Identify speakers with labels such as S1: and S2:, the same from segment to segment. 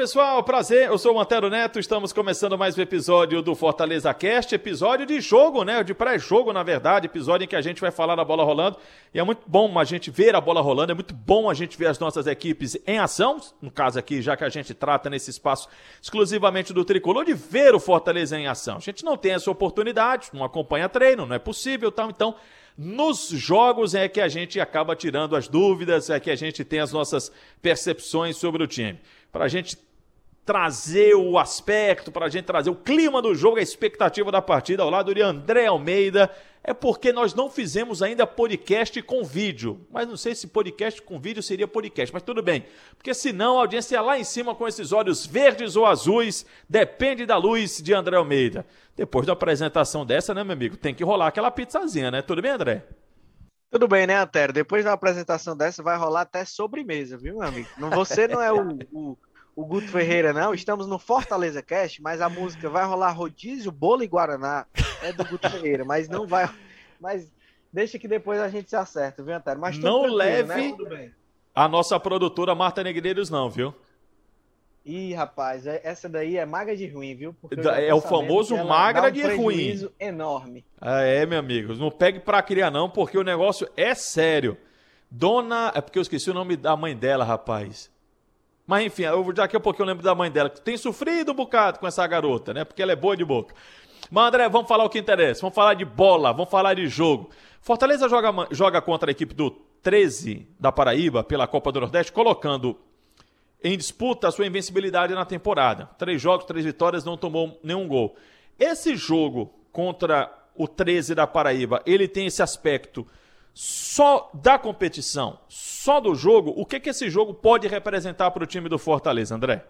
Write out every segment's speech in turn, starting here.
S1: Pessoal, prazer, eu sou o Antero Neto, estamos começando mais um episódio do Fortaleza Cast, episódio de jogo, né, de pré-jogo na verdade, episódio em que a gente vai falar da bola rolando, e é muito bom a gente ver a bola rolando, é muito bom a gente ver as nossas equipes em ação, no caso aqui, já que a gente trata nesse espaço exclusivamente do Tricolor, de ver o Fortaleza em ação. A gente não tem essa oportunidade, não acompanha treino, não é possível, tal, então nos jogos é que a gente acaba tirando as dúvidas, é que a gente tem as nossas percepções sobre o time. Para a gente trazer o aspecto, para a gente trazer o clima do jogo, a expectativa da partida ao lado de André Almeida, é porque nós não fizemos ainda podcast com vídeo. Mas não sei se podcast com vídeo seria podcast, mas tudo bem. Porque senão a audiência é lá em cima com esses olhos verdes ou azuis, depende da luz de André Almeida. Depois da apresentação dessa, né, meu amigo, tem que rolar aquela pizzazinha, né? Tudo bem, André?
S2: Tudo bem, né, Antero? Depois da apresentação dessa, vai rolar até sobremesa, viu, meu amigo? Não, você não é o, o, o Guto Ferreira, não. Estamos no Fortaleza Cast, mas a música vai rolar rodízio, bolo e guaraná. É do Guto Ferreira, mas não vai. Mas deixa que depois a gente se acerta, viu, Antero? Mas
S1: não né? leve né? a nossa produtora Marta Negreiros, não, viu?
S2: Ih, rapaz, é, essa daí é magra de ruim, viu?
S1: É o famoso magra um de ruim.
S2: enorme.
S1: Ah, é, meu amigo. Não pegue pra criar, não, porque o negócio é sério. Dona. É porque eu esqueci o nome da mãe dela, rapaz. Mas enfim, eu, daqui a pouco eu lembro da mãe dela, que tem sofrido um bocado com essa garota, né? Porque ela é boa de boca. Mas, André, vamos falar o que interessa. Vamos falar de bola, vamos falar de jogo. Fortaleza joga, joga contra a equipe do 13 da Paraíba pela Copa do Nordeste, colocando em disputa a sua invencibilidade na temporada. Três jogos, três vitórias, não tomou nenhum gol. Esse jogo contra o 13 da Paraíba, ele tem esse aspecto só da competição, só do jogo. O que, que esse jogo pode representar para o time do Fortaleza, André?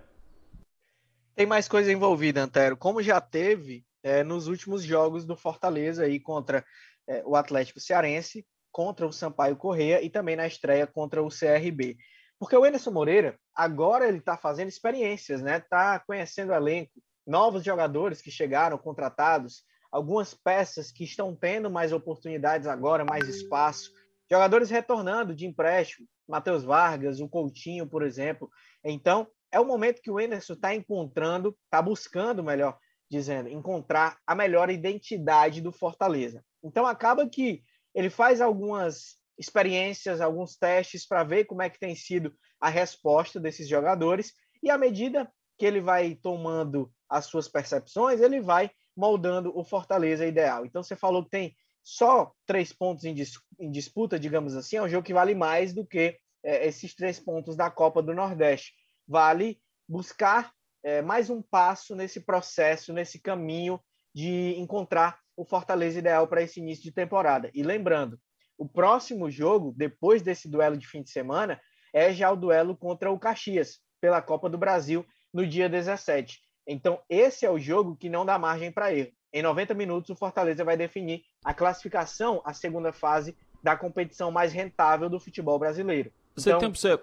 S2: Tem mais coisa envolvida, Antero. Como já teve é, nos últimos jogos do Fortaleza aí contra é, o Atlético Cearense, contra o Sampaio Correia e também na estreia contra o CRB. Porque o Anderson Moreira, agora ele está fazendo experiências, né? Está conhecendo o elenco, novos jogadores que chegaram, contratados, algumas peças que estão tendo mais oportunidades agora, mais espaço, jogadores retornando de empréstimo, Matheus Vargas, o Coutinho, por exemplo. Então, é o momento que o Anderson está encontrando, está buscando, melhor dizendo, encontrar a melhor identidade do Fortaleza. Então, acaba que ele faz algumas experiências, alguns testes para ver como é que tem sido a resposta desses jogadores e à medida que ele vai tomando as suas percepções, ele vai moldando o Fortaleza ideal. Então você falou que tem só três pontos em, dis em disputa, digamos assim, é um jogo que vale mais do que é, esses três pontos da Copa do Nordeste. Vale buscar é, mais um passo nesse processo, nesse caminho de encontrar o Fortaleza ideal para esse início de temporada. E lembrando, o próximo jogo, depois desse duelo de fim de semana, é já o duelo contra o Caxias, pela Copa do Brasil, no dia 17. Então, esse é o jogo que não dá margem para erro. Em 90 minutos, o Fortaleza vai definir a classificação à segunda fase da competição mais rentável do futebol brasileiro.
S1: Você então, tem você.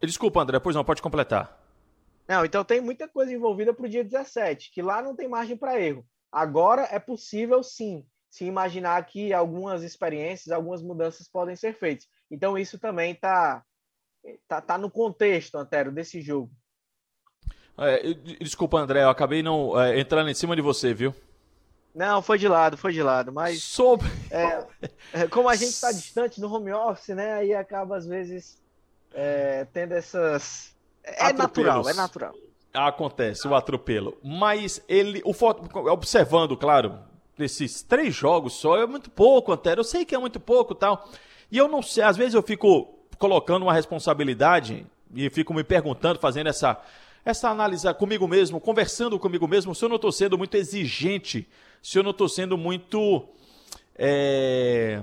S1: Desculpa, André, pois não, pode completar.
S2: Não, então tem muita coisa envolvida para o dia 17, que lá não tem margem para erro. Agora é possível sim se imaginar que algumas experiências, algumas mudanças podem ser feitas. Então, isso também está tá, tá no contexto, Antero, desse jogo.
S1: É, desculpa, André, eu acabei não é, entrando em cima de você, viu?
S2: Não, foi de lado, foi de lado, mas
S1: sobre
S2: é, é como a gente está distante no home office, né? Aí acaba às vezes é, tendo essas é natural, é natural.
S1: Acontece o atropelo, mas ele, o observando, claro, desses três jogos só é muito pouco, Antero. Eu sei que é muito pouco tal. E eu não sei, às vezes eu fico colocando uma responsabilidade e fico me perguntando, fazendo essa, essa análise comigo mesmo, conversando comigo mesmo, se eu não estou sendo muito exigente, se eu não estou sendo muito. É,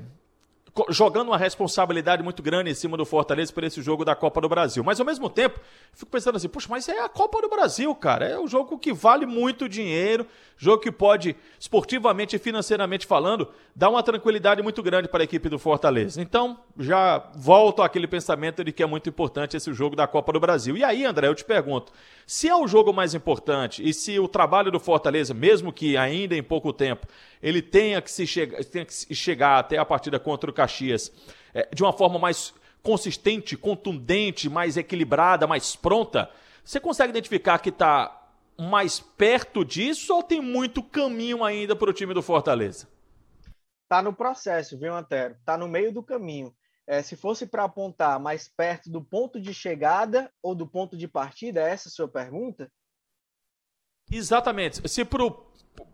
S1: jogando uma responsabilidade muito grande em cima do Fortaleza por esse jogo da Copa do Brasil. Mas ao mesmo tempo, fico pensando assim, puxa, mas é a Copa do Brasil, cara. É um jogo que vale muito dinheiro, jogo que pode, esportivamente e financeiramente falando, dar uma tranquilidade muito grande para a equipe do Fortaleza. Então, já volto àquele pensamento de que é muito importante esse jogo da Copa do Brasil. E aí, André, eu te pergunto, se é o jogo mais importante e se o trabalho do Fortaleza, mesmo que ainda em pouco tempo, ele tenha que, se chegar, tenha que chegar até a partida contra o Caxias é, de uma forma mais consistente, contundente, mais equilibrada, mais pronta, você consegue identificar que está mais perto disso ou tem muito caminho ainda para o time do Fortaleza?
S2: Está no processo, viu, Antero? Está no meio do caminho. É, se fosse para apontar mais perto do ponto de chegada ou do ponto de partida, é essa a sua pergunta?
S1: Exatamente. Se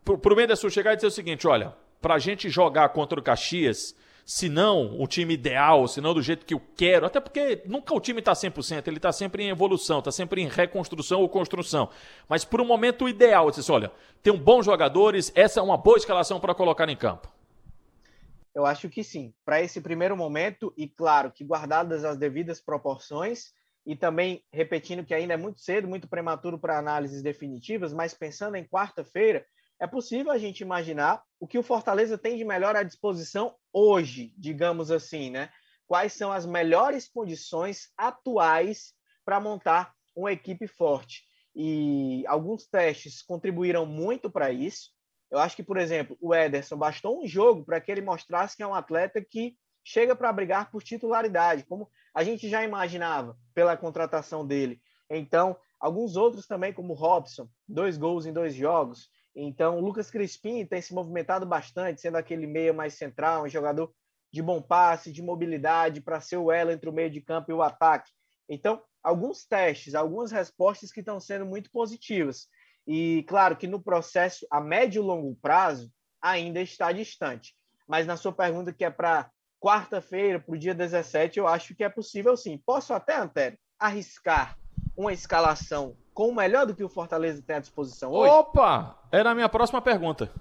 S1: para o sua chegar e dizer o seguinte: olha, para a gente jogar contra o Caxias, se não o time ideal, se não do jeito que eu quero, até porque nunca o time está 100%, ele está sempre em evolução, está sempre em reconstrução ou construção. Mas por um momento ideal, eu disse, olha, tem bons jogadores, essa é uma boa escalação para colocar em campo.
S2: Eu acho que sim. Para esse primeiro momento, e claro que guardadas as devidas proporções, e também repetindo que ainda é muito cedo, muito prematuro para análises definitivas, mas pensando em quarta-feira, é possível a gente imaginar o que o Fortaleza tem de melhor à disposição hoje, digamos assim, né? Quais são as melhores condições atuais para montar uma equipe forte? E alguns testes contribuíram muito para isso. Eu acho que, por exemplo, o Ederson bastou um jogo para que ele mostrasse que é um atleta que chega para brigar por titularidade, como a gente já imaginava pela contratação dele. Então, alguns outros também, como o Robson, dois gols em dois jogos. Então, o Lucas Crispim tem se movimentado bastante, sendo aquele meia mais central, um jogador de bom passe, de mobilidade, para ser o elo entre o meio de campo e o ataque. Então, alguns testes, algumas respostas que estão sendo muito positivas. E, claro, que no processo a médio e longo prazo ainda está distante. Mas na sua pergunta, que é para quarta-feira, para o dia 17, eu acho que é possível sim. Posso até, Antero, arriscar uma escalação com o melhor do que o Fortaleza tem à disposição hoje?
S1: Opa! Era a minha próxima pergunta.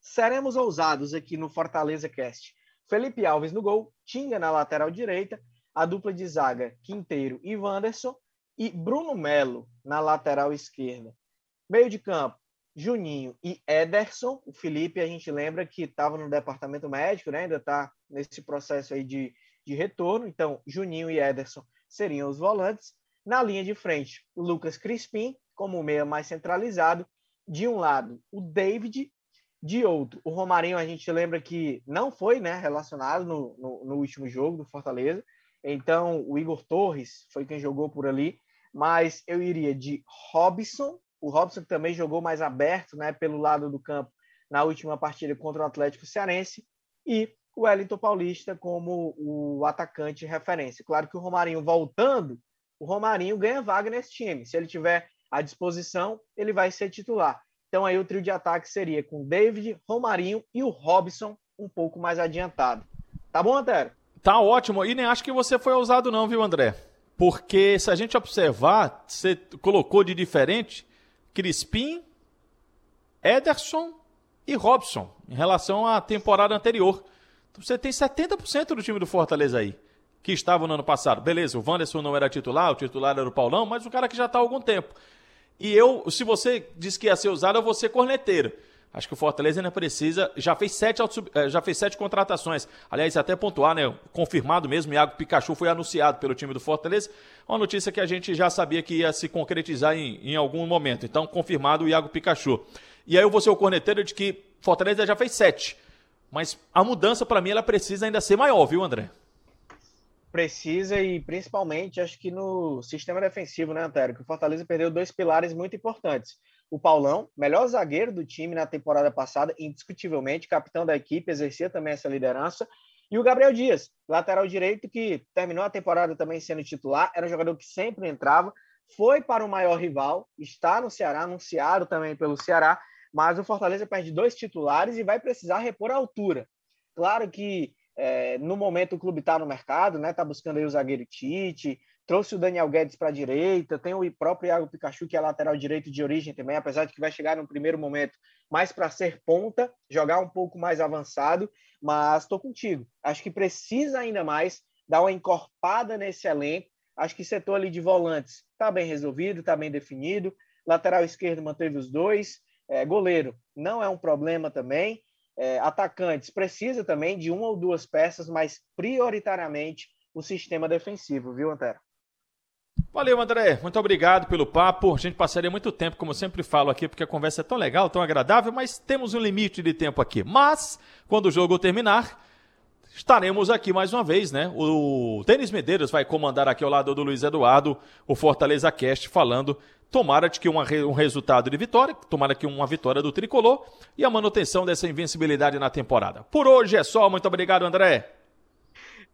S2: Seremos ousados aqui no Fortaleza Cast. Felipe Alves no gol, Tinga na lateral direita, a dupla de zaga Quinteiro e Wanderson e Bruno Melo na lateral esquerda. Meio de campo, Juninho e Ederson. O Felipe, a gente lembra que estava no departamento médico, né? ainda está nesse processo aí de, de retorno. Então, Juninho e Ederson seriam os volantes. Na linha de frente, o Lucas Crispim, como meia mais centralizado. De um lado, o David. De outro, o Romarinho, a gente lembra que não foi né, relacionado no, no, no último jogo do Fortaleza. Então, o Igor Torres foi quem jogou por ali. Mas eu iria de Robson. O Robson também jogou mais aberto né, pelo lado do campo na última partida contra o Atlético Cearense. E o Wellington Paulista como o atacante referência. Claro que o Romarinho voltando o Romarinho ganha vaga nesse time. Se ele tiver à disposição, ele vai ser titular. Então aí o trio de ataque seria com David, Romarinho e o Robson um pouco mais adiantado. Tá bom, Antero?
S1: Tá ótimo. E nem acho que você foi ousado não, viu, André? Porque se a gente observar, você colocou de diferente Crispim, Ederson e Robson em relação à temporada anterior. Então você tem 70% do time do Fortaleza aí que estavam no ano passado. Beleza, o Wanderson não era titular, o titular era o Paulão, mas o cara que já está há algum tempo. E eu, se você disse que ia ser usado, eu vou ser corneteiro. Acho que o Fortaleza ainda precisa. Já fez sete, eh, já fez sete contratações. Aliás, até pontuar, né? Confirmado mesmo, Iago Pikachu foi anunciado pelo time do Fortaleza. Uma notícia que a gente já sabia que ia se concretizar em, em algum momento. Então, confirmado o Iago Pikachu. E aí eu vou ser o corneteiro de que Fortaleza já fez sete. Mas a mudança, para mim, ela precisa ainda ser maior, viu, André?
S2: Precisa e principalmente acho que no sistema defensivo, né, Antero? Que o Fortaleza perdeu dois pilares muito importantes. O Paulão, melhor zagueiro do time na temporada passada, indiscutivelmente, capitão da equipe, exercia também essa liderança. E o Gabriel Dias, lateral direito, que terminou a temporada também sendo titular, era um jogador que sempre entrava, foi para o maior rival, está no Ceará, anunciado também pelo Ceará, mas o Fortaleza perde dois titulares e vai precisar repor a altura. Claro que é, no momento o clube está no mercado, né? Está buscando aí o zagueiro Tite, trouxe o Daniel Guedes para a direita, tem o próprio Iago Pikachu, que é lateral direito de origem também, apesar de que vai chegar no primeiro momento mais para ser ponta, jogar um pouco mais avançado, mas estou contigo. Acho que precisa ainda mais dar uma encorpada nesse elenco. Acho que setor ali de volantes está bem resolvido, está bem definido. Lateral esquerdo manteve os dois. É, goleiro não é um problema também. É, atacantes precisa também de uma ou duas peças, mas prioritariamente o sistema defensivo, viu, Antero?
S1: Valeu, André. Muito obrigado pelo papo. A gente passaria muito tempo, como eu sempre falo aqui, porque a conversa é tão legal, tão agradável, mas temos um limite de tempo aqui. Mas, quando o jogo terminar, estaremos aqui mais uma vez, né? O Denis Medeiros vai comandar aqui ao lado do Luiz Eduardo o Fortaleza Cast, falando. Tomara de que uma, um resultado de vitória, tomara que uma vitória do tricolor e a manutenção dessa invencibilidade na temporada. Por hoje é só. Muito obrigado, André.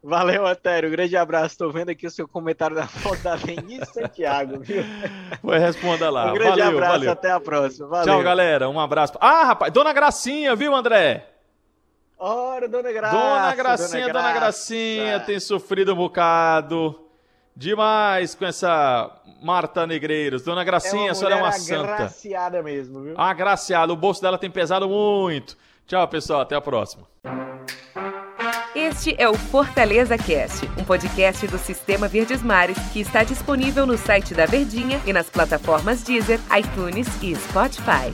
S2: Valeu, Atério. Um grande abraço. Estou vendo aqui o seu comentário na foto da Denise Santiago, viu?
S1: Foi, responda lá.
S2: Um grande
S1: valeu,
S2: abraço.
S1: Valeu.
S2: Até a próxima. Valeu.
S1: Tchau, galera. Um abraço. Ah, rapaz. Dona Gracinha, viu, André?
S2: Ora, Dona Graça.
S1: Dona Gracinha, Dona, Dona Gracinha tem sofrido um bocado. Demais com essa Marta Negreiros. Dona Gracinha, é a senhora é uma santa.
S2: agraciada mesmo, viu?
S1: Agraciada. O bolso dela tem pesado muito. Tchau, pessoal. Até a próxima.
S3: Este é o Fortaleza Cast, um podcast do Sistema Verdes Mares que está disponível no site da Verdinha e nas plataformas Deezer, iTunes e Spotify.